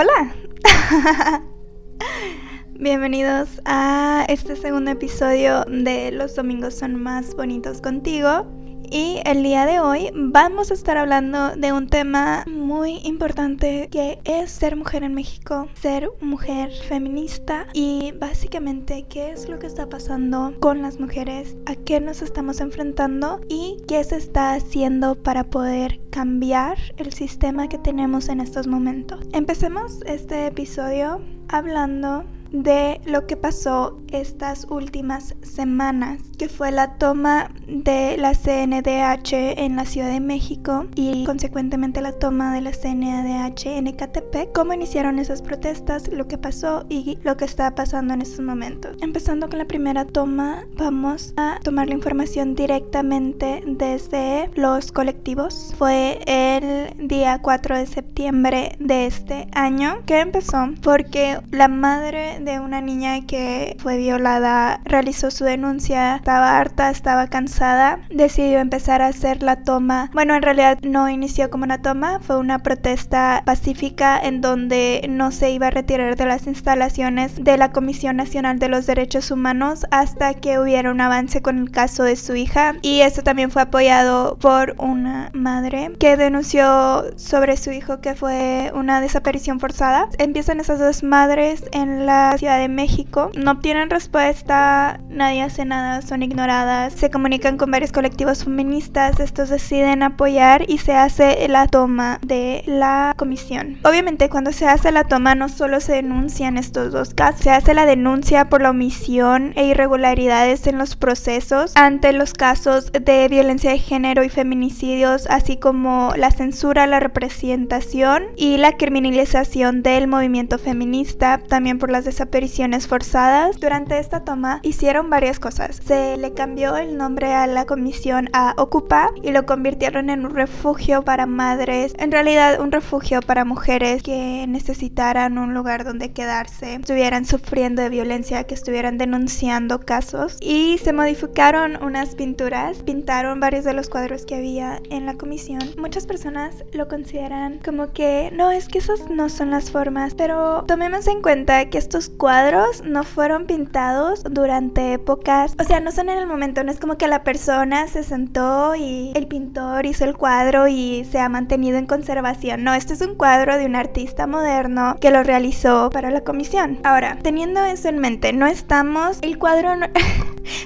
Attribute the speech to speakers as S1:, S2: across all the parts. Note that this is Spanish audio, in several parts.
S1: Hola. Bienvenidos a este segundo episodio de Los domingos son más bonitos contigo. Y el día de hoy vamos a estar hablando de un tema muy importante que es ser mujer en México, ser mujer feminista y básicamente qué es lo que está pasando con las mujeres, a qué nos estamos enfrentando y qué se está haciendo para poder cambiar el sistema que tenemos en estos momentos. Empecemos este episodio hablando de lo que pasó estas últimas semanas, que fue la toma de la CNDH en la Ciudad de México y consecuentemente la toma de la CNDH en Ecatepec, cómo iniciaron esas protestas, lo que pasó y lo que está pasando en estos momentos. Empezando con la primera toma, vamos a tomar la información directamente desde los colectivos. Fue el día 4 de septiembre de este año que empezó porque la madre de una niña que fue violada realizó su denuncia, estaba harta, estaba cansada, decidió empezar a hacer la toma. Bueno, en realidad no inició como una toma, fue una protesta pacífica en donde no se iba a retirar de las instalaciones de la Comisión Nacional de los Derechos Humanos hasta que hubiera un avance con el caso de su hija. Y esto también fue apoyado por una madre que denunció sobre su hijo que fue una desaparición forzada. Empiezan esas dos madres en la Ciudad de México. No obtienen respuesta, nadie hace nada, son ignoradas. Se comunican con varios colectivos feministas, estos deciden apoyar y se hace la toma de la comisión. Obviamente cuando se hace la toma no solo se denuncian estos dos casos, se hace la denuncia por la omisión e irregularidades en los procesos ante los casos de violencia de género y feminicidios, así como la censura, la representación y la criminalización del movimiento feminista, también por las desapariciones forzadas. Durante esta toma hicieron varias cosas. Se le cambió el nombre a la comisión a Ocupa y lo convirtieron en un refugio para madres, en realidad un refugio para mujeres que necesitaran un lugar donde quedarse, estuvieran sufriendo de violencia, que estuvieran denunciando casos. Y se modificaron unas pinturas, pintaron varios de los cuadros que había en la comisión. Muchas personas lo consideran como que no, es que esas no son las formas, pero tomemos en cuenta que estos cuadros no fueron pintados durante épocas, o sea, no en el momento, no es como que la persona se sentó y el pintor hizo el cuadro y se ha mantenido en conservación. No, este es un cuadro de un artista moderno que lo realizó para la comisión. Ahora, teniendo eso en mente, no estamos, el cuadro no...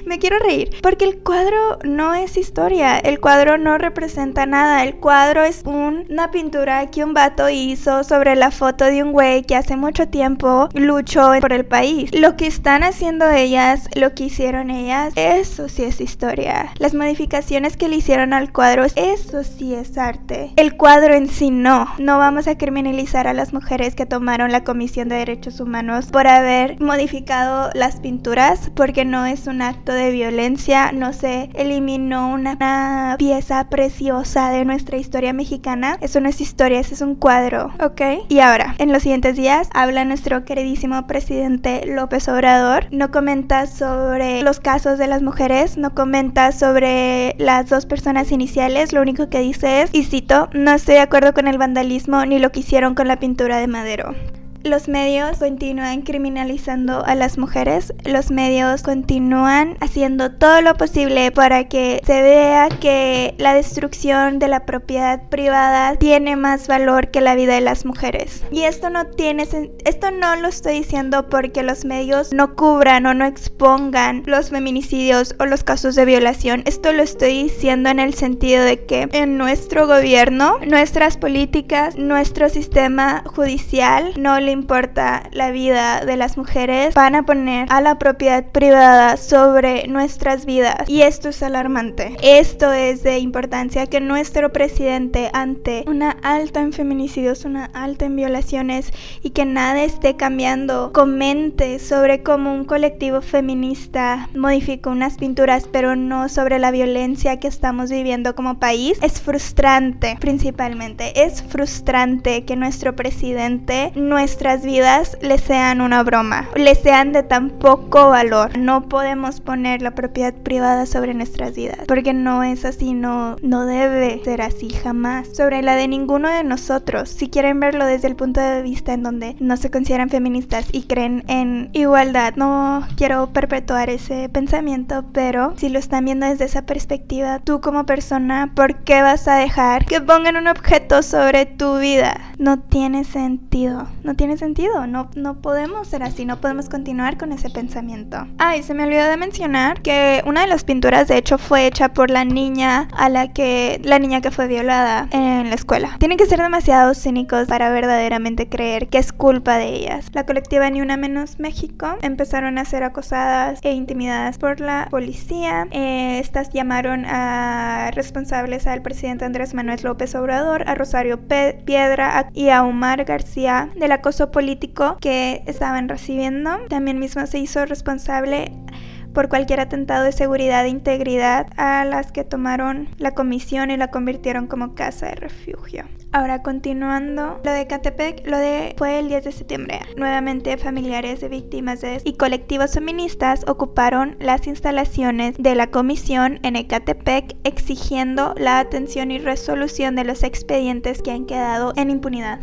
S1: Me quiero reír, porque el cuadro no es historia, el cuadro no representa nada, el cuadro es una pintura que un vato hizo sobre la foto de un güey que hace mucho tiempo luchó por el país. Lo que están haciendo ellas, lo que hicieron ellas, eso sí es historia. Las modificaciones que le hicieron al cuadro, eso sí es arte. El cuadro en sí no. No vamos a criminalizar a las mujeres que tomaron la Comisión de Derechos Humanos por haber modificado las pinturas, porque no es un acto de violencia, no se eliminó una, pieza preciosa de nuestra historia mexicana. Eso no es historia, eso es un cuadro, ¿ok? Y ahora, en los siguientes días, habla nuestro queridísimo presidente presidente López Obrador. No comenta sobre los casos de las mujeres, no comenta sobre las dos personas iniciales. Lo único que dice es, y cito, no estoy de acuerdo con el vandalismo ni lo que hicieron con la pintura de Madero. Los medios continúan criminalizando a las mujeres, los medios continúan haciendo todo lo posible para que se vea que la destrucción de la propiedad privada tiene más valor que la vida de las mujeres. Y esto no tiene esto no lo estoy diciendo porque los medios no cubran o no expongan los feminicidios o los casos de violación. Esto lo estoy diciendo en el sentido de que en nuestro gobierno, nuestras políticas, nuestro sistema judicial no le importa la vida de las mujeres, van a poner a la propiedad privada sobre nuestras vidas. Y esto es alarmante. Esto es de importancia que nuestro presidente ante una alta en feminicidios, una alta en violaciones y que nada esté cambiando, comente sobre cómo un colectivo feminista modificó unas pinturas, pero no sobre la violencia que estamos viviendo como país. Es frustrante, principalmente. Es frustrante que nuestro presidente, nuestra nuestras vidas le sean una broma, le sean de tan poco valor. No podemos poner la propiedad privada sobre nuestras vidas, porque no es así, no, no debe ser así jamás. Sobre la de ninguno de nosotros, si quieren verlo desde el punto de vista en donde no se consideran feministas y creen en igualdad, no quiero perpetuar ese pensamiento, pero si lo están viendo desde esa perspectiva, tú como persona, ¿por qué vas a dejar que pongan un objeto sobre tu vida? No tiene sentido, no tiene sentido, no, no podemos ser así, no podemos continuar con ese pensamiento. Ay, se me olvidó de mencionar que una de las pinturas de hecho fue hecha por la niña a la que, la niña que fue violada en la escuela. Tienen que ser demasiado cínicos para verdaderamente creer que es culpa de ellas. La colectiva Ni Una Menos México empezaron a ser acosadas e intimidadas por la policía. Eh, estas llamaron a responsables al presidente Andrés Manuel López Obrador, a Rosario Piedra y a Omar García del acoso político que estaban recibiendo. También mismo se hizo responsable por cualquier atentado de seguridad e integridad a las que tomaron la comisión y la convirtieron como casa de refugio. Ahora continuando, lo de Catepec, lo de fue el 10 de septiembre. Nuevamente familiares de víctimas y colectivos feministas ocuparon las instalaciones de la comisión en Ecatepec exigiendo la atención y resolución de los expedientes que han quedado en impunidad.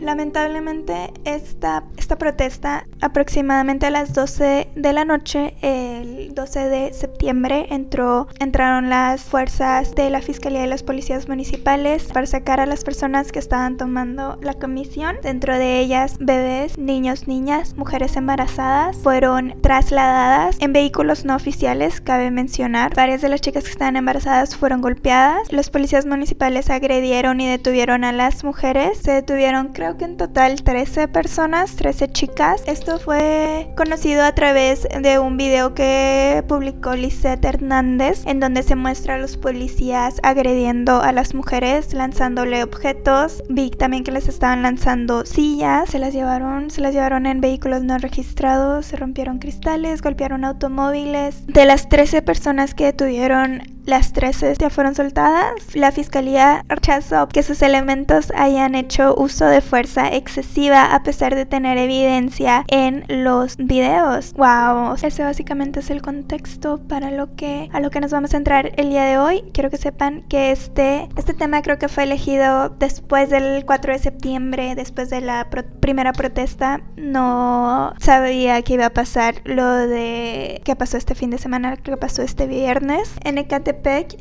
S1: Lamentablemente esta, esta protesta aproximadamente a las 12 de la noche, el 12 de septiembre, entró, entraron las fuerzas de la Fiscalía y las policías municipales para sacar a las personas que estaban tomando la comisión. Dentro de ellas bebés, niños, niñas, mujeres embarazadas fueron trasladadas en vehículos no oficiales, cabe mencionar. Varias de las chicas que estaban embarazadas fueron golpeadas. Los policías municipales agredieron y detuvieron a las mujeres. Se detuvieron creo creo que en total 13 personas, 13 chicas. Esto fue conocido a través de un video que publicó Lisette Hernández, en donde se muestra a los policías agrediendo a las mujeres, lanzándole objetos. Vi también que les estaban lanzando sillas, se las llevaron, se las llevaron en vehículos no registrados, se rompieron cristales, golpearon automóviles. De las 13 personas que detuvieron las 13 ya fueron soltadas. La fiscalía rechazó que sus elementos hayan hecho uso de fuerza excesiva a pesar de tener evidencia en los videos. Wow, ese básicamente es el contexto para lo que a lo que nos vamos a entrar el día de hoy. Quiero que sepan que este este tema creo que fue elegido después del 4 de septiembre, después de la primera protesta. No sabía que iba a pasar lo de que pasó este fin de semana, que pasó este viernes en Ecatepec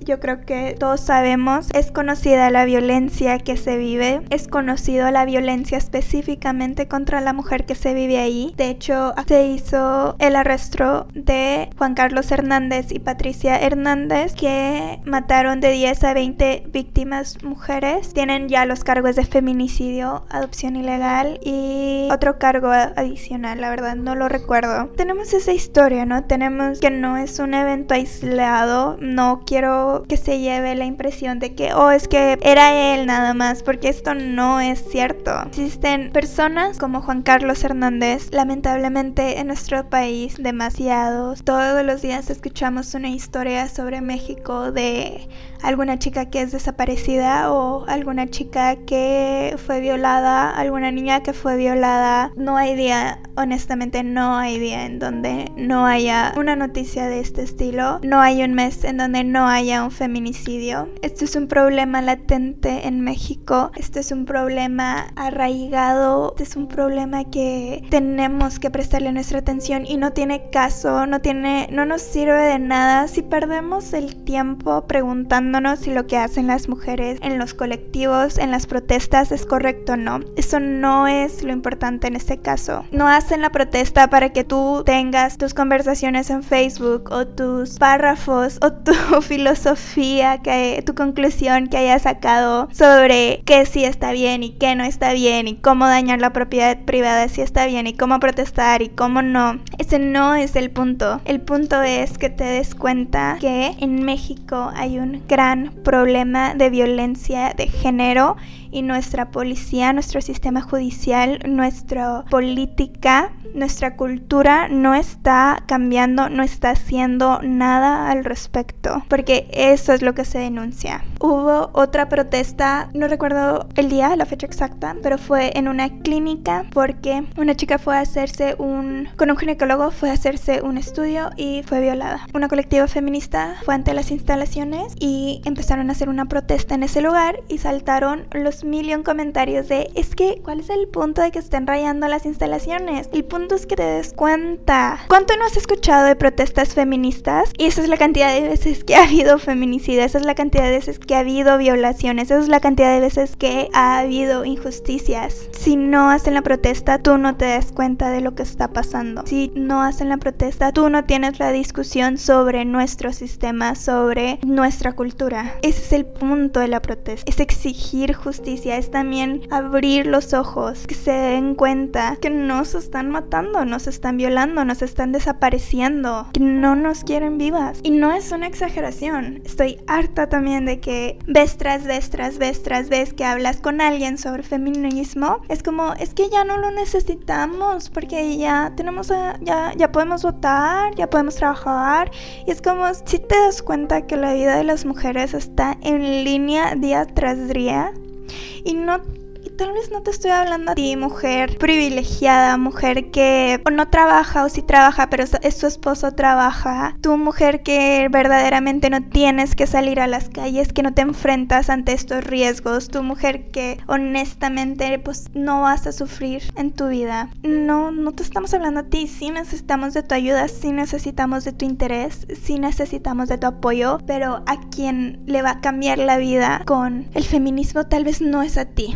S1: yo creo que todos sabemos, es conocida la violencia que se vive, es conocido la violencia específicamente contra la mujer que se vive ahí. De hecho, se hizo el arresto de Juan Carlos Hernández y Patricia Hernández, que mataron de 10 a 20 víctimas mujeres. Tienen ya los cargos de feminicidio, adopción ilegal y otro cargo adicional, la verdad no lo recuerdo. Tenemos esa historia, ¿no? Tenemos que no es un evento aislado, no quiero que se lleve la impresión de que, oh, es que era él nada más, porque esto no es cierto. Existen personas como Juan Carlos Hernández, lamentablemente en nuestro país, demasiados. Todos los días escuchamos una historia sobre México de alguna chica que es desaparecida o alguna chica que fue violada, alguna niña que fue violada. No hay día, honestamente, no hay día en donde no haya una noticia de este estilo. No hay un mes en donde no haya un feminicidio. Esto es un problema latente en México. Esto es un problema arraigado. Este es un problema que tenemos que prestarle nuestra atención y no tiene caso, no tiene, no nos sirve de nada si perdemos el tiempo preguntando si lo que hacen las mujeres en los colectivos, en las protestas es correcto o no. Eso no es lo importante en este caso. No hacen la protesta para que tú tengas tus conversaciones en Facebook o tus párrafos o tu filosofía, que tu conclusión que hayas sacado sobre qué sí está bien y qué no está bien y cómo dañar la propiedad privada si está bien y cómo protestar y cómo no. Ese no es el punto. El punto es que te des cuenta que en México hay un gran problema de violencia de género y nuestra policía, nuestro sistema judicial, nuestra política, nuestra cultura no está cambiando, no está haciendo nada al respecto, porque eso es lo que se denuncia. Hubo otra protesta, no recuerdo el día, la fecha exacta, pero fue en una clínica porque una chica fue a hacerse un, con un ginecólogo fue a hacerse un estudio y fue violada. Una colectiva feminista fue ante las instalaciones y empezaron a hacer una protesta en ese lugar y saltaron los millón comentarios de es que, ¿cuál es el punto de que estén rayando las instalaciones? El punto es que te des cuenta. ¿Cuánto no has escuchado de protestas feministas? Y esa es la cantidad de veces que ha habido feminicidio, esa es la cantidad de veces que ha habido violaciones, esa es la cantidad de veces que ha habido injusticias. Si no hacen la protesta, tú no te das cuenta de lo que está pasando. Si no hacen la protesta, tú no tienes la discusión sobre nuestro sistema, sobre nuestra cultura. Ese es el punto de la protesta. Es exigir justicia, es también abrir los ojos, que se den cuenta que nos están matando, nos están violando, nos están desapareciendo, que no nos quieren vivas. Y no es una exageración. Estoy harta también de que ves tras ves tras ves tras ves que hablas con alguien sobre feminismo. Es como, es que ya no lo necesitamos porque ya tenemos, ya, ya podemos votar, ya podemos trabajar. Y es como si te das cuenta que la vida de las mujeres está en línea día tras día y no tal vez no te estoy hablando a ti, mujer privilegiada, mujer que no trabaja o sí trabaja, pero es su esposo trabaja. Tu mujer que verdaderamente no tienes que salir a las calles, que no te enfrentas ante estos riesgos. Tu mujer que honestamente pues no vas a sufrir en tu vida. No, no te estamos hablando a ti. Sí necesitamos de tu ayuda, sí necesitamos de tu interés, sí necesitamos de tu apoyo, pero a quien le va a cambiar la vida con el feminismo tal vez no es a ti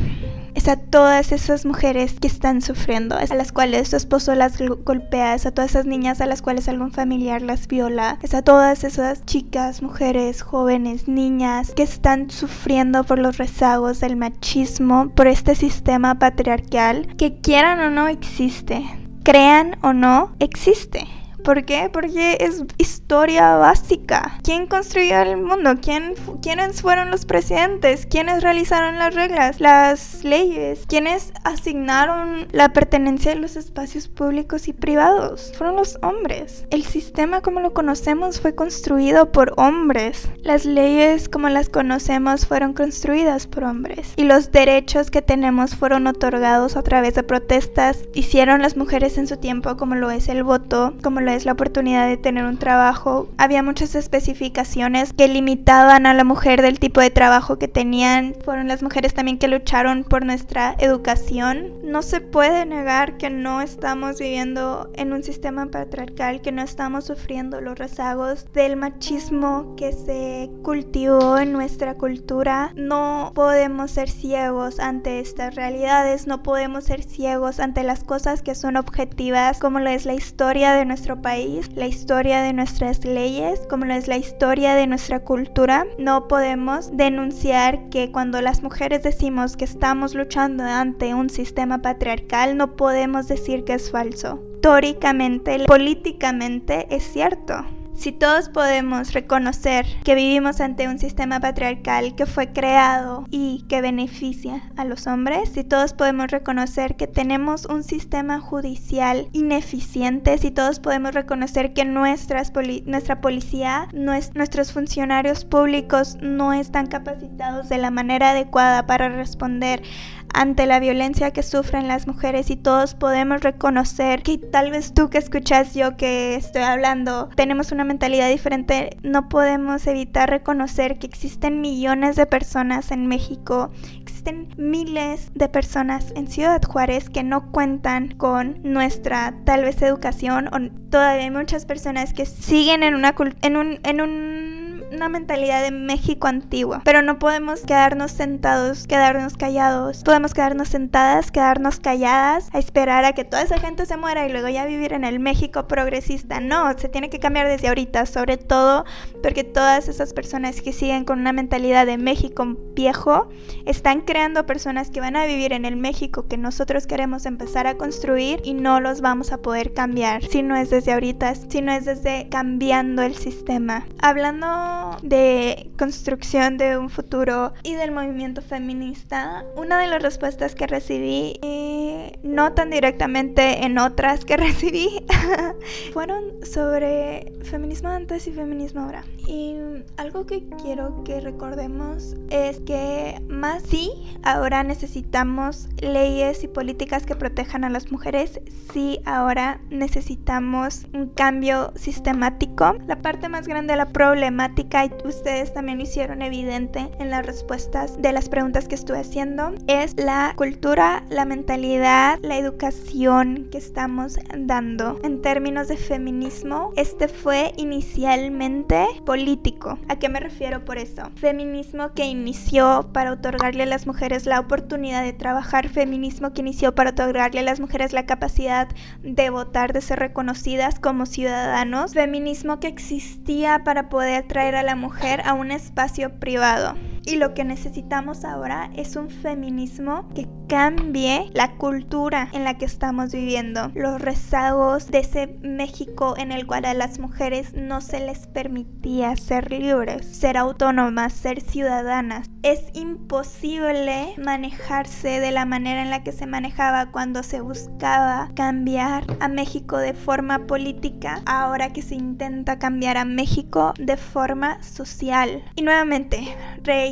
S1: es a todas esas mujeres que están sufriendo, a las cuales su esposo las golpea, es a todas esas niñas a las cuales algún familiar las viola, es a todas esas chicas, mujeres, jóvenes, niñas que están sufriendo por los rezagos del machismo, por este sistema patriarcal que quieran o no existe, crean o no existe. ¿Por qué? Porque es historia básica. ¿Quién construyó el mundo? ¿Quién, ¿Quiénes fueron los presidentes? ¿Quiénes realizaron las reglas, las leyes? ¿Quiénes asignaron la pertenencia de los espacios públicos y privados? Fueron los hombres. El sistema como lo conocemos fue construido por hombres. Las leyes como las conocemos fueron construidas por hombres. Y los derechos que tenemos fueron otorgados a través de protestas. Hicieron las mujeres en su tiempo como lo es el voto, como lo es la oportunidad de tener un trabajo. Había muchas especificaciones que limitaban a la mujer del tipo de trabajo que tenían. Fueron las mujeres también que lucharon por nuestra educación. No se puede negar que no estamos viviendo en un sistema patriarcal, que no estamos sufriendo los rezagos del machismo que se cultivó en nuestra cultura. No podemos ser ciegos ante estas realidades, no podemos ser ciegos ante las cosas que son objetivas, como lo es la historia de nuestro país, la historia de nuestras leyes, como es la historia de nuestra cultura. No podemos denunciar que cuando las mujeres decimos que estamos luchando ante un sistema patriarcal, no podemos decir que es falso. Históricamente, políticamente es cierto. Si todos podemos reconocer que vivimos ante un sistema patriarcal que fue creado y que beneficia a los hombres, si todos podemos reconocer que tenemos un sistema judicial ineficiente, si todos podemos reconocer que nuestras nuestra policía, nuestros funcionarios públicos no están capacitados de la manera adecuada para responder ante la violencia que sufren las mujeres y todos podemos reconocer que tal vez tú que escuchas yo que estoy hablando tenemos una mentalidad diferente, no podemos evitar reconocer que existen millones de personas en México, existen miles de personas en Ciudad Juárez que no cuentan con nuestra tal vez educación o todavía hay muchas personas que siguen en una en un en un una mentalidad de México antigua. Pero no podemos quedarnos sentados, quedarnos callados. Podemos quedarnos sentadas, quedarnos calladas, a esperar a que toda esa gente se muera y luego ya vivir en el México progresista. No, se tiene que cambiar desde ahorita, sobre todo porque todas esas personas que siguen con una mentalidad de México viejo están creando personas que van a vivir en el México que nosotros queremos empezar a construir y no los vamos a poder cambiar si no es desde ahorita, si no es desde cambiando el sistema. Hablando de construcción de un futuro y del movimiento feminista, una de las respuestas que recibí, eh, no tan directamente en otras que recibí, fueron sobre feminismo antes y feminismo ahora. Y algo que quiero que recordemos es que más sí, ahora necesitamos leyes y políticas que protejan a las mujeres, sí, ahora necesitamos un cambio sistemático. La parte más grande de la problemática, y ustedes también lo hicieron evidente en las respuestas de las preguntas que estuve haciendo, es la cultura, la mentalidad, la educación que estamos dando. En términos de feminismo, este fue inicialmente político. ¿A qué me refiero por eso? Feminismo que inició para otorgarle a las mujeres la oportunidad de trabajar, feminismo que inició para otorgarle a las mujeres la capacidad de votar, de ser reconocidas como ciudadanos, feminismo que existía para poder traer a la mujer a un espacio privado. Y lo que necesitamos ahora es un feminismo que cambie la cultura en la que estamos viviendo. Los rezagos de ese México en el cual a las mujeres no se les permitía ser libres, ser autónomas, ser ciudadanas. Es imposible manejarse de la manera en la que se manejaba cuando se buscaba cambiar a México de forma política, ahora que se intenta cambiar a México de forma social. Y nuevamente,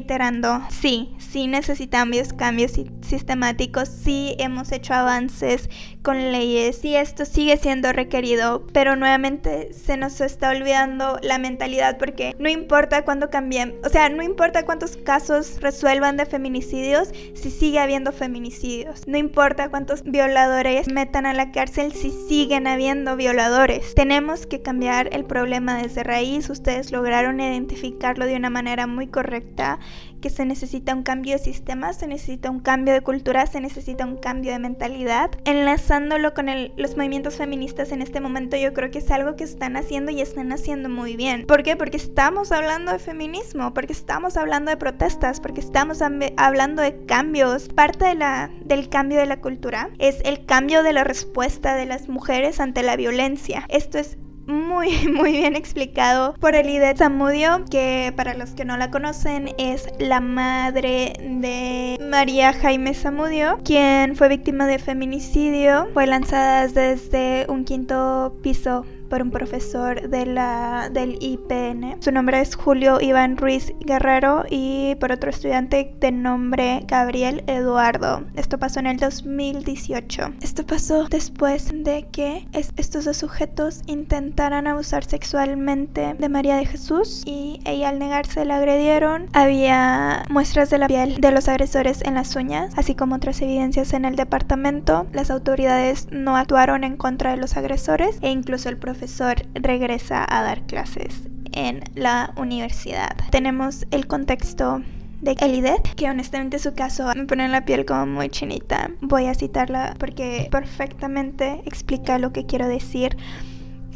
S1: reiterando, sí, sí necesitamos cambios sistemáticos, sí hemos hecho avances con leyes y esto sigue siendo requerido, pero nuevamente se nos está olvidando la mentalidad porque no importa cuándo cambien, o sea, no importa cuántos casos resuelvan de feminicidios si sigue habiendo feminicidios, no importa cuántos violadores metan a la cárcel si siguen habiendo violadores. Tenemos que cambiar el problema desde raíz, ustedes lograron identificarlo de una manera muy correcta que se necesita un cambio de sistema, se necesita un cambio de cultura, se necesita un cambio de mentalidad. Enlazándolo con los movimientos feministas en este momento, yo creo que es algo que están haciendo y están haciendo muy bien. ¿Por qué? Porque estamos hablando de feminismo, porque estamos hablando de protestas, porque estamos hablando de cambios. Parte de la, del cambio de la cultura es el cambio de la respuesta de las mujeres ante la violencia. Esto es muy, muy bien explicado por Elide Zamudio, que para los que no la conocen es la madre de María Jaime Zamudio, quien fue víctima de feminicidio. Fue lanzada desde un quinto piso por un profesor de la, del IPN. Su nombre es Julio Iván Ruiz Guerrero y por otro estudiante de nombre Gabriel Eduardo. Esto pasó en el 2018. Esto pasó después de que estos dos sujetos intentaran abusar sexualmente de María de Jesús y ella al negarse la agredieron. Había muestras de la piel de los agresores en las uñas, así como otras evidencias en el departamento. Las autoridades no actuaron en contra de los agresores e incluso el profesor profesor regresa a dar clases en la universidad. Tenemos el contexto de Elidet, que honestamente su caso me pone la piel como muy chinita. Voy a citarla porque perfectamente explica lo que quiero decir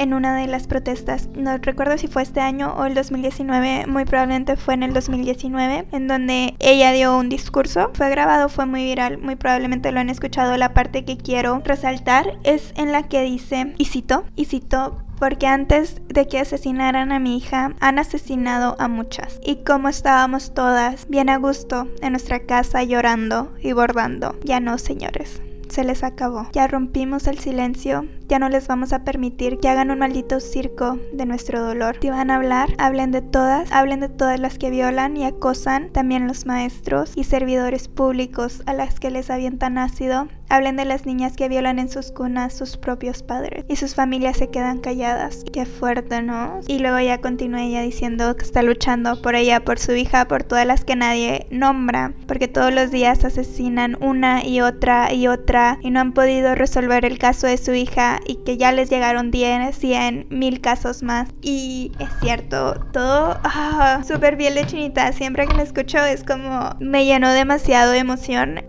S1: en una de las protestas. No recuerdo si fue este año o el 2019, muy probablemente fue en el 2019, en donde ella dio un discurso. Fue grabado, fue muy viral, muy probablemente lo han escuchado. La parte que quiero resaltar es en la que dice, y cito, y cito, porque antes de que asesinaran a mi hija, han asesinado a muchas. Y como estábamos todas bien a gusto en nuestra casa llorando y bordando, ya no, señores se les acabó. Ya rompimos el silencio, ya no les vamos a permitir que hagan un maldito circo de nuestro dolor. Si van a hablar, hablen de todas, hablen de todas las que violan y acosan, también los maestros y servidores públicos a las que les avientan ácido. Hablen de las niñas que violan en sus cunas sus propios padres y sus familias se quedan calladas. Qué fuerte, ¿no? Y luego ya continúa ella diciendo que está luchando por ella, por su hija, por todas las que nadie nombra, porque todos los días asesinan una y otra y otra y no han podido resolver el caso de su hija y que ya les llegaron 10, 100, mil casos más. Y es cierto, todo ah, súper bien de chinita. Siempre que la escucho es como me llenó demasiado de emoción.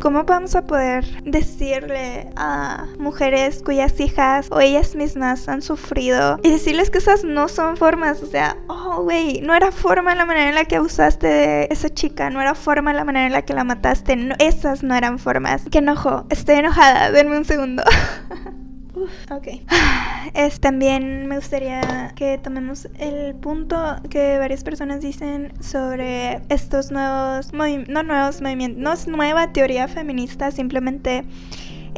S1: ¿Cómo vamos a poder decirle a mujeres cuyas hijas o ellas mismas han sufrido y decirles que esas no son formas? O sea, oh, güey, no era forma la manera en la que abusaste de esa chica, no era forma la manera en la que la mataste, esas no eran formas. Qué enojo, estoy enojada, denme un segundo. ok. Es, también me gustaría que tomemos el punto que varias personas dicen sobre estos nuevos, no nuevos movimientos, no es nueva teoría feminista, simplemente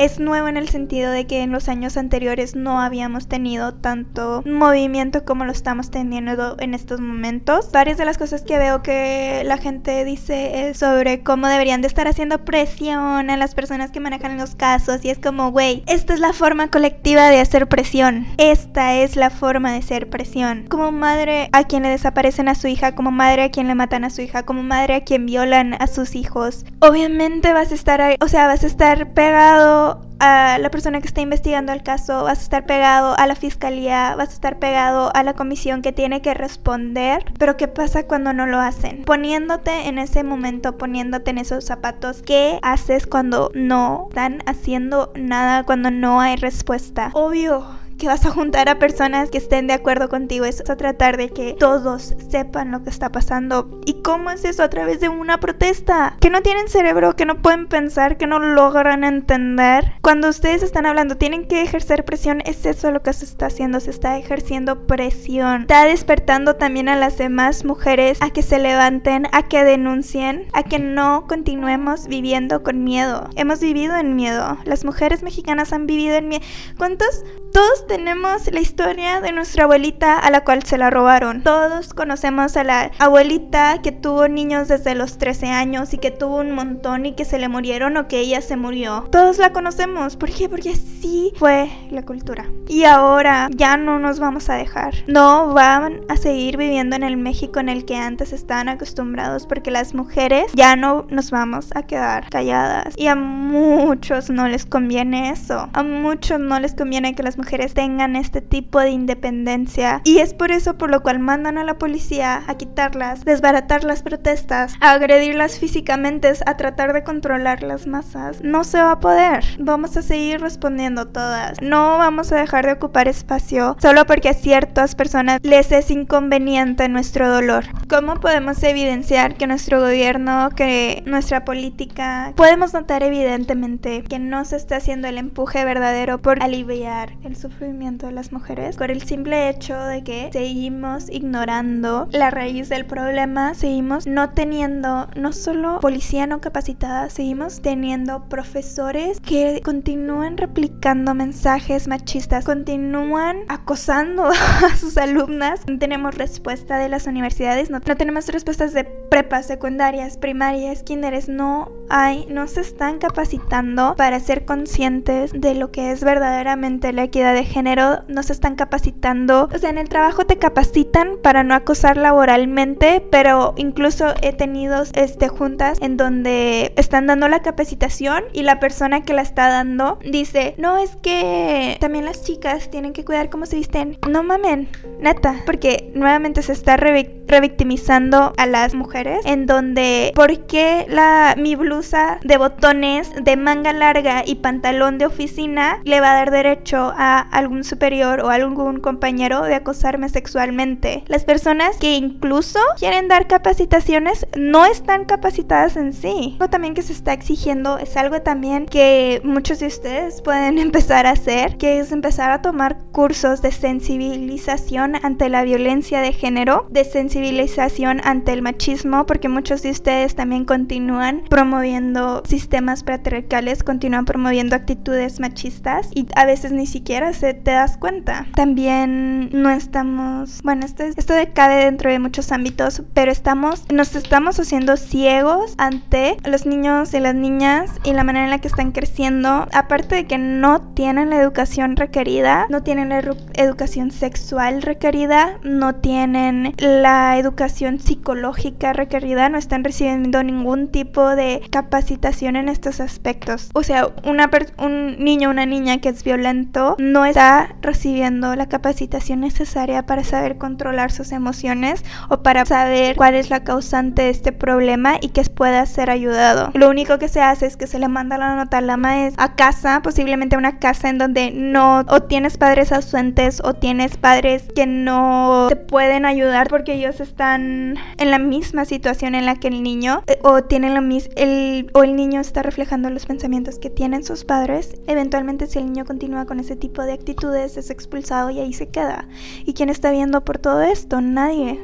S1: es nuevo en el sentido de que en los años anteriores no habíamos tenido tanto movimiento como lo estamos teniendo en estos momentos. Varias de las cosas que veo que la gente dice es sobre cómo deberían de estar haciendo presión a las personas que manejan los casos y es como, güey, esta es la forma colectiva de hacer presión. Esta es la forma de hacer presión. Como madre a quien le desaparecen a su hija, como madre a quien le matan a su hija, como madre a quien violan a sus hijos. Obviamente vas a estar, o sea, vas a estar pegado a la persona que está investigando el caso, vas a estar pegado a la fiscalía, vas a estar pegado a la comisión que tiene que responder. Pero ¿qué pasa cuando no lo hacen? Poniéndote en ese momento, poniéndote en esos zapatos, ¿qué haces cuando no están haciendo nada, cuando no hay respuesta? Obvio que vas a juntar a personas que estén de acuerdo contigo, es a tratar de que todos sepan lo que está pasando. ¿Y cómo es eso? A través de una protesta. Que no tienen cerebro, que no pueden pensar, que no logran entender. Cuando ustedes están hablando, tienen que ejercer presión, es eso lo que se está haciendo, se está ejerciendo presión. Está despertando también a las demás mujeres a que se levanten, a que denuncien, a que no continuemos viviendo con miedo. Hemos vivido en miedo. Las mujeres mexicanas han vivido en miedo. ¿Cuántos? Todos tenemos la historia de nuestra abuelita a la cual se la robaron. Todos conocemos a la abuelita que tuvo niños desde los 13 años y que tuvo un montón y que se le murieron o que ella se murió. Todos la conocemos. ¿Por qué? Porque así fue la cultura. Y ahora ya no nos vamos a dejar. No van a seguir viviendo en el México en el que antes estaban acostumbrados porque las mujeres ya no nos vamos a quedar calladas. Y a muchos no les conviene eso. A muchos no les conviene que las mujeres tengan este tipo de independencia y es por eso por lo cual mandan a la policía a quitarlas, desbaratar las protestas, a agredirlas físicamente, a tratar de controlar las masas. No se va a poder. Vamos a seguir respondiendo todas. No vamos a dejar de ocupar espacio solo porque a ciertas personas les es inconveniente nuestro dolor. ¿Cómo podemos evidenciar que nuestro gobierno, que nuestra política, podemos notar evidentemente que no se está haciendo el empuje verdadero por aliviar el sufrimiento de las mujeres por el simple hecho de que seguimos ignorando la raíz del problema, seguimos no teniendo no solo policía no capacitada, seguimos teniendo profesores que continúan replicando mensajes machistas, continúan acosando a sus alumnas. No tenemos respuesta de las universidades, no, no tenemos respuestas de prepas, secundarias, primarias, kinderes, no hay, no se están capacitando para ser conscientes de lo que es verdaderamente la equidad de género, no se están capacitando. O sea, en el trabajo te capacitan para no acosar laboralmente, pero incluso he tenido este, juntas en donde están dando la capacitación y la persona que la está dando dice, no, es que también las chicas tienen que cuidar cómo se visten. No mamen, neta, porque nuevamente se está revictimizando a las mujeres en donde, ¿por qué la, mi blusa de botones, de manga larga y pantalón de oficina le va a dar derecho a algún superior o algún compañero de acosarme sexualmente. Las personas que incluso quieren dar capacitaciones no están capacitadas en sí. Algo también que se está exigiendo es algo también que muchos de ustedes pueden empezar a hacer, que es empezar a tomar cursos de sensibilización ante la violencia de género, de sensibilización ante el machismo, porque muchos de ustedes también continúan promoviendo sistemas patriarcales, continúan promoviendo actitudes machistas y a veces ni siquiera se te das cuenta. También no estamos, bueno, esto, esto decae dentro de muchos ámbitos, pero estamos, nos estamos haciendo ciegos ante los niños y las niñas y la manera en la que están creciendo. Aparte de que no tienen la educación requerida, no tienen la educación sexual requerida, no tienen la educación psicológica requerida, no están recibiendo ningún tipo de capacitación en estos aspectos. O sea, una un niño o una niña que es violento no está recibiendo la capacitación necesaria para saber controlar sus emociones o para saber cuál es la causante de este problema y que pueda ser ayudado. Lo único que se hace es que se le manda la nota a la maestra a casa, posiblemente a una casa en donde no o tienes padres ausentes o tienes padres que no te pueden ayudar porque ellos están en la misma situación en la que el niño eh, o tienen la, el, o el niño está reflejando los pensamientos que tienen sus padres, eventualmente si el niño continúa con ese tipo de actitudes es expulsado y ahí se queda. ¿Y quién está viendo por todo esto? Nadie.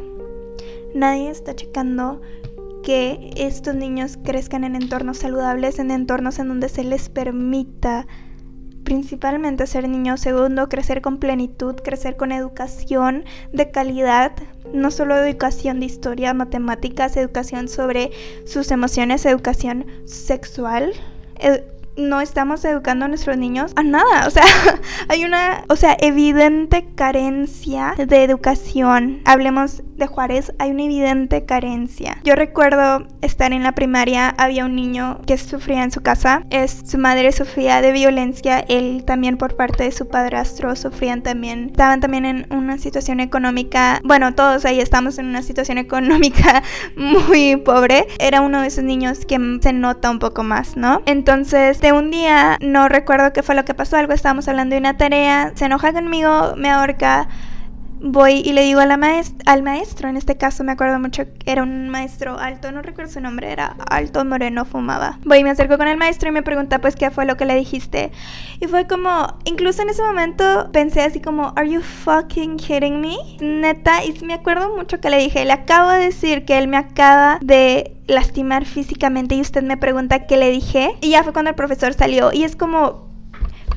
S1: Nadie está checando que estos niños crezcan en entornos saludables, en entornos en donde se les permita principalmente ser niños. Segundo, crecer con plenitud, crecer con educación de calidad, no solo educación de historia, matemáticas, educación sobre sus emociones, educación sexual no estamos educando a nuestros niños a nada. O sea, hay una, o sea, evidente carencia de educación. Hablemos de Juárez, hay una evidente carencia. Yo recuerdo estar en la primaria, había un niño que sufría en su casa. Es, su madre sufría de violencia, él también por parte de su padrastro sufrían también, estaban también en una situación económica, bueno, todos ahí estamos en una situación económica muy pobre. Era uno de esos niños que se nota un poco más, ¿no? Entonces, un día, no recuerdo qué fue lo que pasó, algo estábamos hablando de una tarea, se enoja conmigo, me ahorca, voy y le digo a la al maestro, en este caso me acuerdo mucho, era un maestro alto, no recuerdo su nombre, era alto, moreno, fumaba. Voy y me acerco con el maestro y me pregunta pues qué fue lo que le dijiste. Y fue como, incluso en ese momento pensé así como, ¿Are you fucking kidding me? Neta, y me acuerdo mucho que le dije, le acabo de decir que él me acaba de lastimar físicamente y usted me pregunta qué le dije. Y ya fue cuando el profesor salió y es como,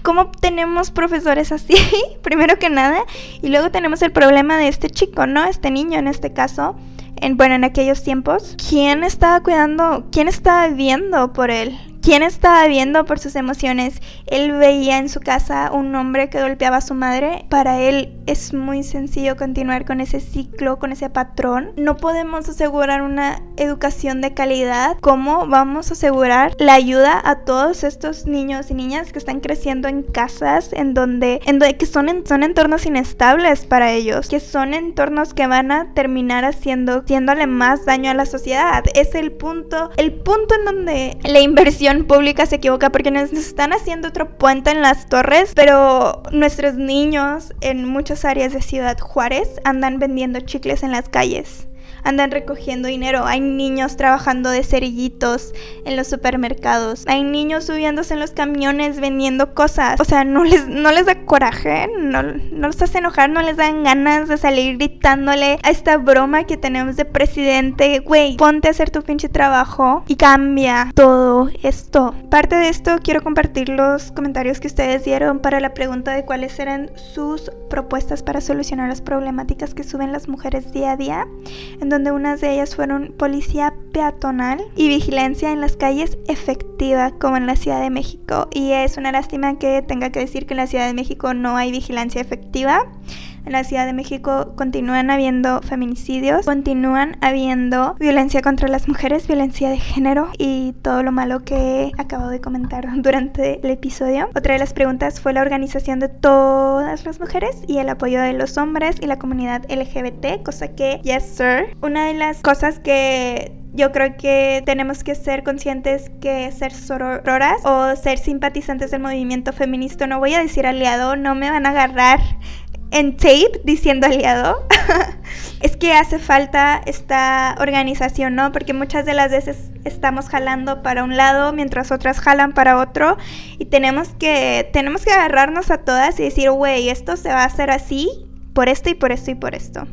S1: ¿Cómo tenemos profesores así? Primero que nada. Y luego tenemos el problema de este chico, ¿no? Este niño en este caso. En, bueno, en aquellos tiempos. ¿Quién estaba cuidando? ¿Quién estaba viendo por él? ¿Quién estaba viendo por sus emociones? Él veía en su casa un hombre que golpeaba a su madre. Para él es muy sencillo continuar con ese ciclo, con ese patrón. No podemos asegurar una educación de calidad. ¿Cómo vamos a asegurar la ayuda a todos estos niños y niñas que están creciendo en casas en donde, en donde que son, son entornos inestables para ellos? Que son entornos que van a terminar haciendo, haciéndole más daño a la sociedad. Es el punto, el punto en donde la inversión pública se equivoca porque nos están haciendo otro puente en las torres, pero nuestros niños en muchas áreas de Ciudad Juárez andan vendiendo chicles en las calles andan recogiendo dinero. Hay niños trabajando de cerillitos en los supermercados. Hay niños subiéndose en los camiones vendiendo cosas. O sea, no les, no les da coraje, no, no los hace enojar, no les dan ganas de salir gritándole a esta broma que tenemos de presidente. Güey, ponte a hacer tu pinche trabajo y cambia todo esto. Parte de esto quiero compartir los comentarios que ustedes dieron para la pregunta de cuáles eran sus propuestas para solucionar las problemáticas que suben las mujeres día a día donde unas de ellas fueron policía peatonal y vigilancia en las calles efectiva, como en la Ciudad de México. Y es una lástima que tenga que decir que en la Ciudad de México no hay vigilancia efectiva. En la Ciudad de México continúan habiendo feminicidios, continúan habiendo violencia contra las mujeres, violencia de género y todo lo malo que acabo de comentar durante el episodio. Otra de las preguntas fue la organización de todas las mujeres y el apoyo de los hombres y la comunidad LGBT, cosa que, yes sir, una de las cosas que yo creo que tenemos que ser conscientes que ser sororas o ser simpatizantes del movimiento feminista, no voy a decir aliado, no me van a agarrar en tape diciendo aliado. es que hace falta esta organización, ¿no? Porque muchas de las veces estamos jalando para un lado mientras otras jalan para otro y tenemos que tenemos que agarrarnos a todas y decir, "Güey, esto se va a hacer así por esto y por esto y por esto."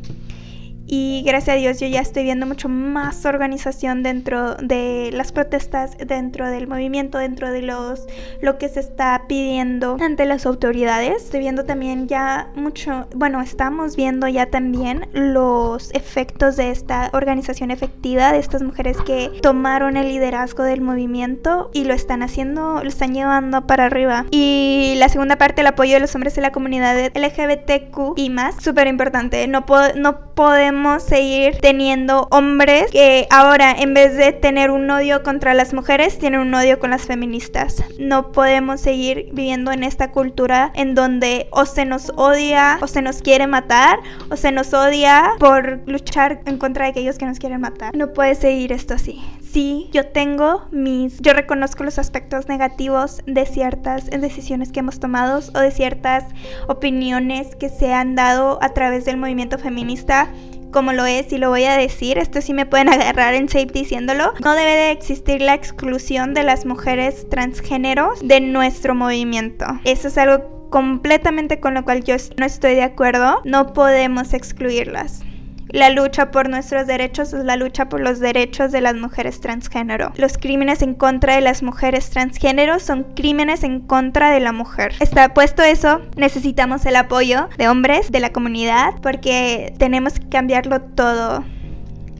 S1: Y gracias a Dios yo ya estoy viendo mucho más organización dentro de las protestas, dentro del movimiento, dentro de los lo que se está pidiendo ante las autoridades. Estoy viendo también ya mucho, bueno, estamos viendo ya también los efectos de esta organización efectiva, de estas mujeres que tomaron el liderazgo del movimiento y lo están haciendo, lo están llevando para arriba. Y la segunda parte, el apoyo de los hombres en la comunidad LGBTQ y más, súper importante. No, no podemos seguir teniendo hombres que ahora en vez de tener un odio contra las mujeres, tienen un odio con las feministas. No podemos seguir viviendo en esta cultura en donde o se nos odia o se nos quiere matar o se nos odia por luchar en contra de aquellos que nos quieren matar. No puede seguir esto así. Sí, yo tengo mis, yo reconozco los aspectos negativos de ciertas decisiones que hemos tomado o de ciertas opiniones que se han dado a través del movimiento feminista como lo es y lo voy a decir, esto sí me pueden agarrar en safe diciéndolo, no debe de existir la exclusión de las mujeres transgéneros de nuestro movimiento. Eso es algo completamente con lo cual yo no estoy de acuerdo, no podemos excluirlas. La lucha por nuestros derechos es la lucha por los derechos de las mujeres transgénero. Los crímenes en contra de las mujeres transgénero son crímenes en contra de la mujer. Está puesto eso, necesitamos el apoyo de hombres, de la comunidad, porque tenemos que cambiarlo todo.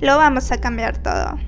S1: Lo vamos a cambiar todo.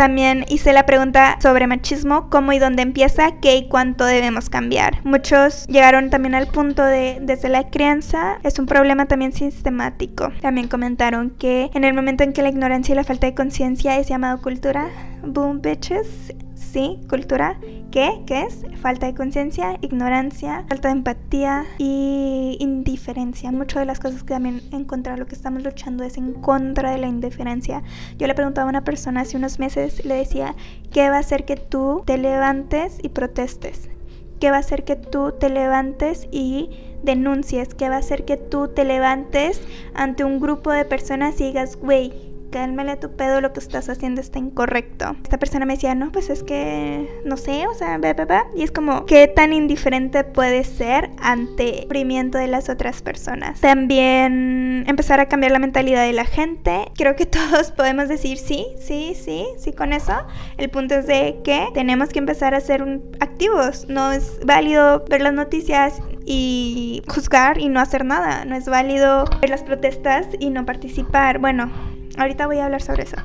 S1: También hice la pregunta sobre machismo, cómo y dónde empieza, qué y cuánto debemos cambiar. Muchos llegaron también al punto de desde la crianza es un problema también sistemático. También comentaron que en el momento en que la ignorancia y la falta de conciencia es llamado cultura, boom bitches, sí, cultura, ¿qué? ¿Qué es? Falta de conciencia, ignorancia, falta de empatía y indiferencia. Muchas de las cosas que también en contra lo que estamos luchando es en contra de la indiferencia. Yo le preguntaba a una persona hace unos meses, le decía, ¿qué va a hacer que tú te levantes y protestes? ¿Qué va a hacer que tú te levantes y denuncies? ¿Qué va a hacer que tú te levantes ante un grupo de personas y digas, güey, cálmale tu pedo, lo que estás haciendo está incorrecto. Esta persona me decía, no, pues es que, no sé, o sea, bla, bla, Y es como, ¿qué tan indiferente puede ser ante el sufrimiento de las otras personas? También empezar a cambiar la mentalidad de la gente. Creo que todos podemos decir sí, sí, sí, sí con eso. El punto es de que tenemos que empezar a ser activos. No es válido ver las noticias y juzgar y no hacer nada. No es válido ver las protestas y no participar. Bueno, Ahorita voy a hablar sobre eso.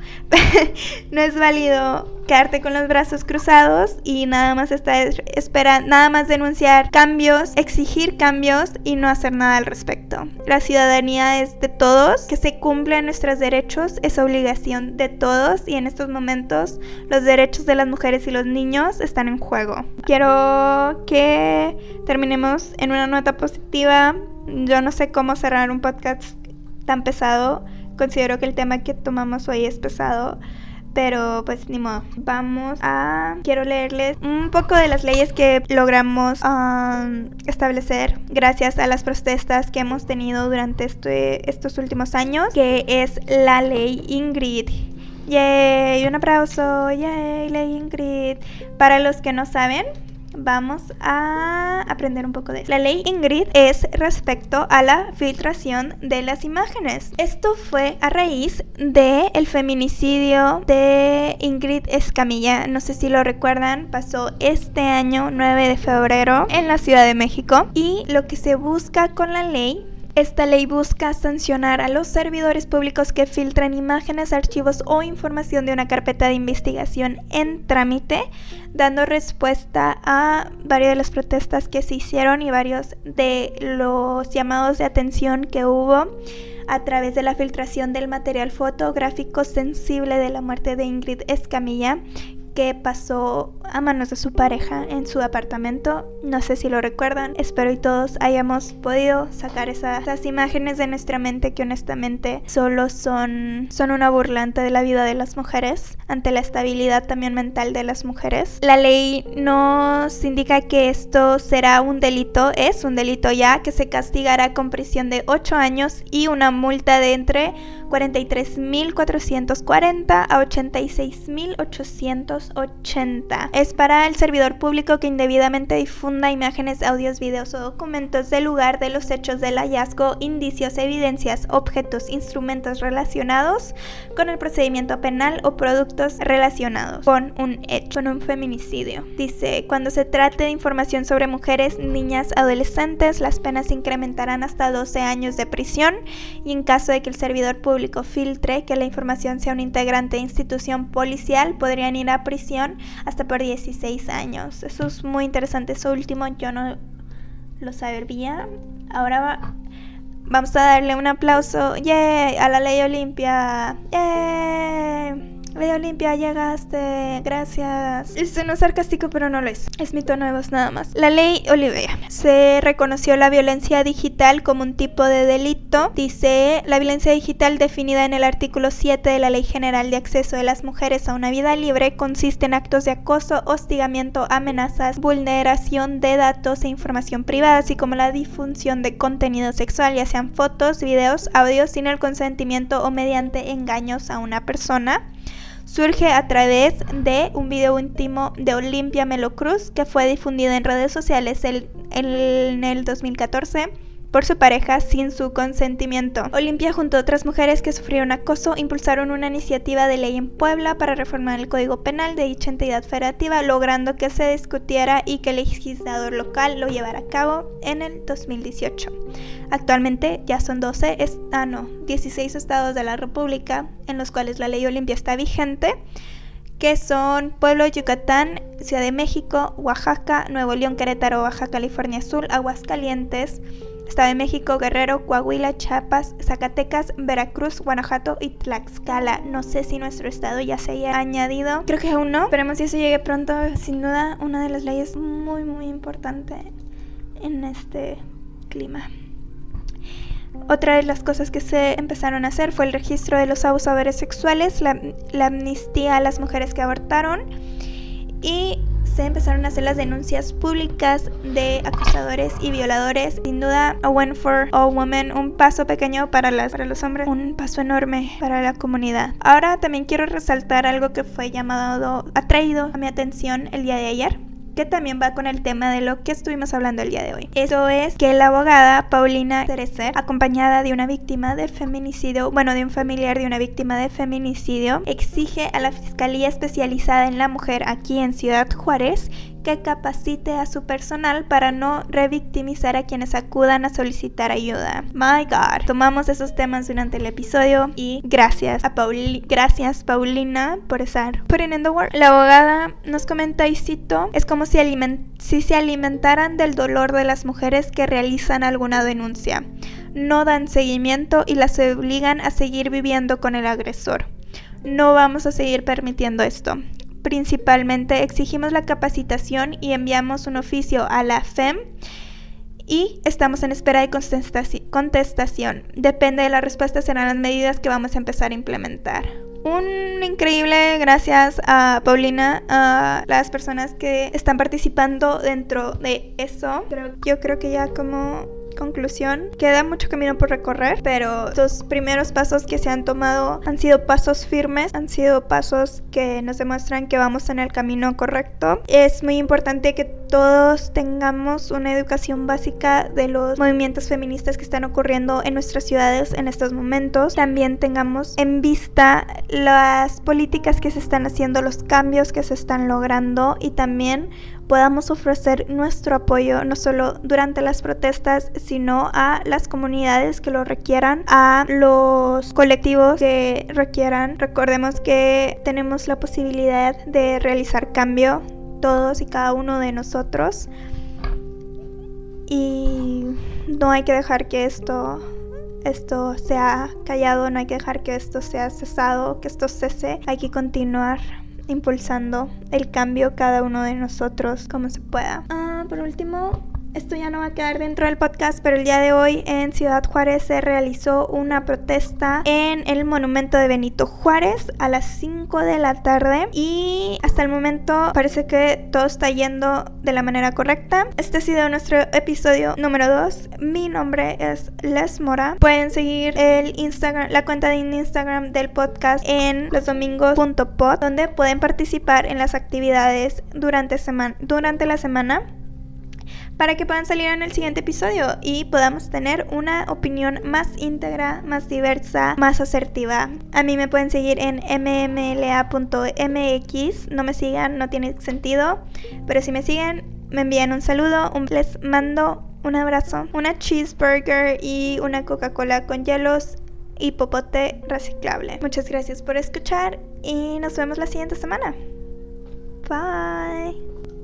S1: no es válido quedarte con los brazos cruzados y nada más estar espera, nada más denunciar cambios, exigir cambios y no hacer nada al respecto. La ciudadanía es de todos, que se cumplan nuestros derechos es obligación de todos y en estos momentos los derechos de las mujeres y los niños están en juego. Quiero que terminemos en una nota positiva. Yo no sé cómo cerrar un podcast tan pesado considero que el tema que tomamos hoy es pesado. Pero pues ni modo. Vamos a... Quiero leerles un poco de las leyes que logramos establecer gracias a las protestas que hemos tenido durante este, estos últimos años. Que es la ley Ingrid. Yay, un aplauso. Yay, ley Ingrid. Para los que no saben, vamos a aprender un poco de eso. La ley Ingrid es respecto a la filtración de las imágenes. Esto fue a raíz de el feminicidio de Ingrid Escamilla. No sé si lo recuerdan, pasó este año 9 de febrero en la Ciudad de México y lo que se busca con la ley esta ley busca sancionar a los servidores públicos que filtran imágenes, archivos o información de una carpeta de investigación en trámite, dando respuesta a varias de las protestas que se hicieron y varios de los llamados de atención que hubo a través de la filtración del material fotográfico sensible de la muerte de Ingrid Escamilla, que pasó a manos de su pareja en su apartamento. No sé si lo recuerdan. Espero y todos hayamos podido sacar esas, imágenes de nuestra mente que honestamente solo son, son una burlante de la vida de las mujeres ante la estabilidad también mental de las mujeres. La ley nos indica que esto será un delito, es un delito ya que se castigará con prisión de 8 años y una multa de entre 43.440 a 86.880. Es para el servidor público que indebidamente difunda imágenes, audios, videos o documentos del lugar de los hechos del hallazgo, indicios, evidencias, objetos, instrumentos relacionados con el procedimiento penal o productos relacionados con un hecho, con un feminicidio. Dice, cuando se trate de información sobre mujeres, niñas, adolescentes, las penas se incrementarán hasta 12 años de prisión y en caso de que el servidor público filtre que la información sea un integrante de institución policial, podrían ir a prisión hasta por 16 años. Eso es muy interesante. Eso último yo no lo sabía. Ahora vamos a darle un aplauso a la ley Olimpia. Ve Olimpia, llegaste. Gracias. Es no sarcástico, pero no lo es. Es mi tono de voz nada más. La ley Olivia. Se reconoció la violencia digital como un tipo de delito. Dice la violencia digital definida en el artículo 7 de la Ley General de Acceso de las Mujeres a una Vida Libre consiste en actos de acoso, hostigamiento, amenazas, vulneración de datos e información privada, así como la difusión de contenido sexual, ya sean fotos, videos, audios sin el consentimiento o mediante engaños a una persona surge a través de un video íntimo de Olimpia Melocruz que fue difundido en redes sociales en el 2014 por su pareja sin su consentimiento. Olimpia junto a otras mujeres que sufrieron acoso impulsaron una iniciativa de ley en Puebla para reformar el Código Penal de dicha entidad federativa, logrando que se discutiera y que el legislador local lo llevara a cabo en el 2018. Actualmente ya son 12, ah, no, 16 estados de la República en los cuales la ley Olimpia está vigente que son Pueblo, Yucatán, Ciudad de México, Oaxaca, Nuevo León, Querétaro, Baja California Sur, Aguascalientes, Estado de México, Guerrero, Coahuila, Chiapas, Zacatecas, Veracruz, Guanajuato y Tlaxcala. No sé si nuestro estado ya se haya añadido. Creo que aún no. Esperemos que eso llegue pronto. Sin duda, una de las leyes muy, muy importante en este clima. Otra de las cosas que se empezaron a hacer fue el registro de los abusadores sexuales, la, la amnistía a las mujeres que abortaron y se empezaron a hacer las denuncias públicas de acosadores y violadores. Sin duda, a win for all women, un paso pequeño para, las, para los hombres, un paso enorme para la comunidad. Ahora también quiero resaltar algo que fue llamado, atraído a mi atención el día de ayer que también va con el tema de lo que estuvimos hablando el día de hoy. Eso es que la abogada Paulina Cerecer, acompañada de una víctima de feminicidio, bueno, de un familiar de una víctima de feminicidio, exige a la Fiscalía Especializada en la Mujer aquí en Ciudad Juárez que capacite a su personal para no revictimizar a quienes acudan a solicitar ayuda. My God. Tomamos esos temas durante el episodio y gracias a Pauli gracias Paulina por estar putting in the work. La abogada nos comenta y cito, es como si, si se alimentaran del dolor de las mujeres que realizan alguna denuncia. No dan seguimiento y las obligan a seguir viviendo con el agresor. No vamos a seguir permitiendo esto. Principalmente exigimos la capacitación y enviamos un oficio a la FEM y estamos en espera de contestación. Depende de la respuesta serán las medidas que vamos a empezar a implementar. Un increíble gracias a Paulina, a las personas que están participando dentro de eso. yo creo que ya como conclusión, queda mucho camino por recorrer, pero los primeros pasos que se han tomado han sido pasos firmes, han sido pasos que nos demuestran que vamos en el camino correcto. Es muy importante que todos tengamos una educación básica de los movimientos feministas que están ocurriendo en nuestras ciudades en estos momentos. También tengamos en vista las políticas que se están haciendo, los cambios que se están logrando y también podamos ofrecer nuestro apoyo no solo durante las protestas, sino a las comunidades que lo requieran, a los colectivos que requieran. Recordemos que tenemos la posibilidad de realizar cambio, todos y cada uno de nosotros. Y no hay que dejar que esto esto sea callado, no hay que dejar que esto sea cesado, que esto cese, hay que continuar impulsando el cambio cada uno de nosotros como se pueda. Ah, por último, esto ya no va a quedar dentro del podcast, pero el día de hoy en Ciudad Juárez se realizó una protesta en el monumento de Benito Juárez a las 5 de la tarde y hasta el momento parece que todo está yendo de la manera correcta. Este ha sido nuestro episodio número 2. Mi nombre es Les Mora. Pueden seguir el Instagram, la cuenta de Instagram del podcast en losdomingos.pod donde pueden participar en las actividades durante, semana, durante la semana para que puedan salir en el siguiente episodio y podamos tener una opinión más íntegra, más diversa, más asertiva. A mí me pueden seguir en mmla.mx, no me sigan, no tiene sentido, pero si me siguen, me envían un saludo, les mando un abrazo, una cheeseburger y una Coca-Cola con hielos y popote reciclable. Muchas gracias por escuchar y nos vemos la siguiente semana. Bye.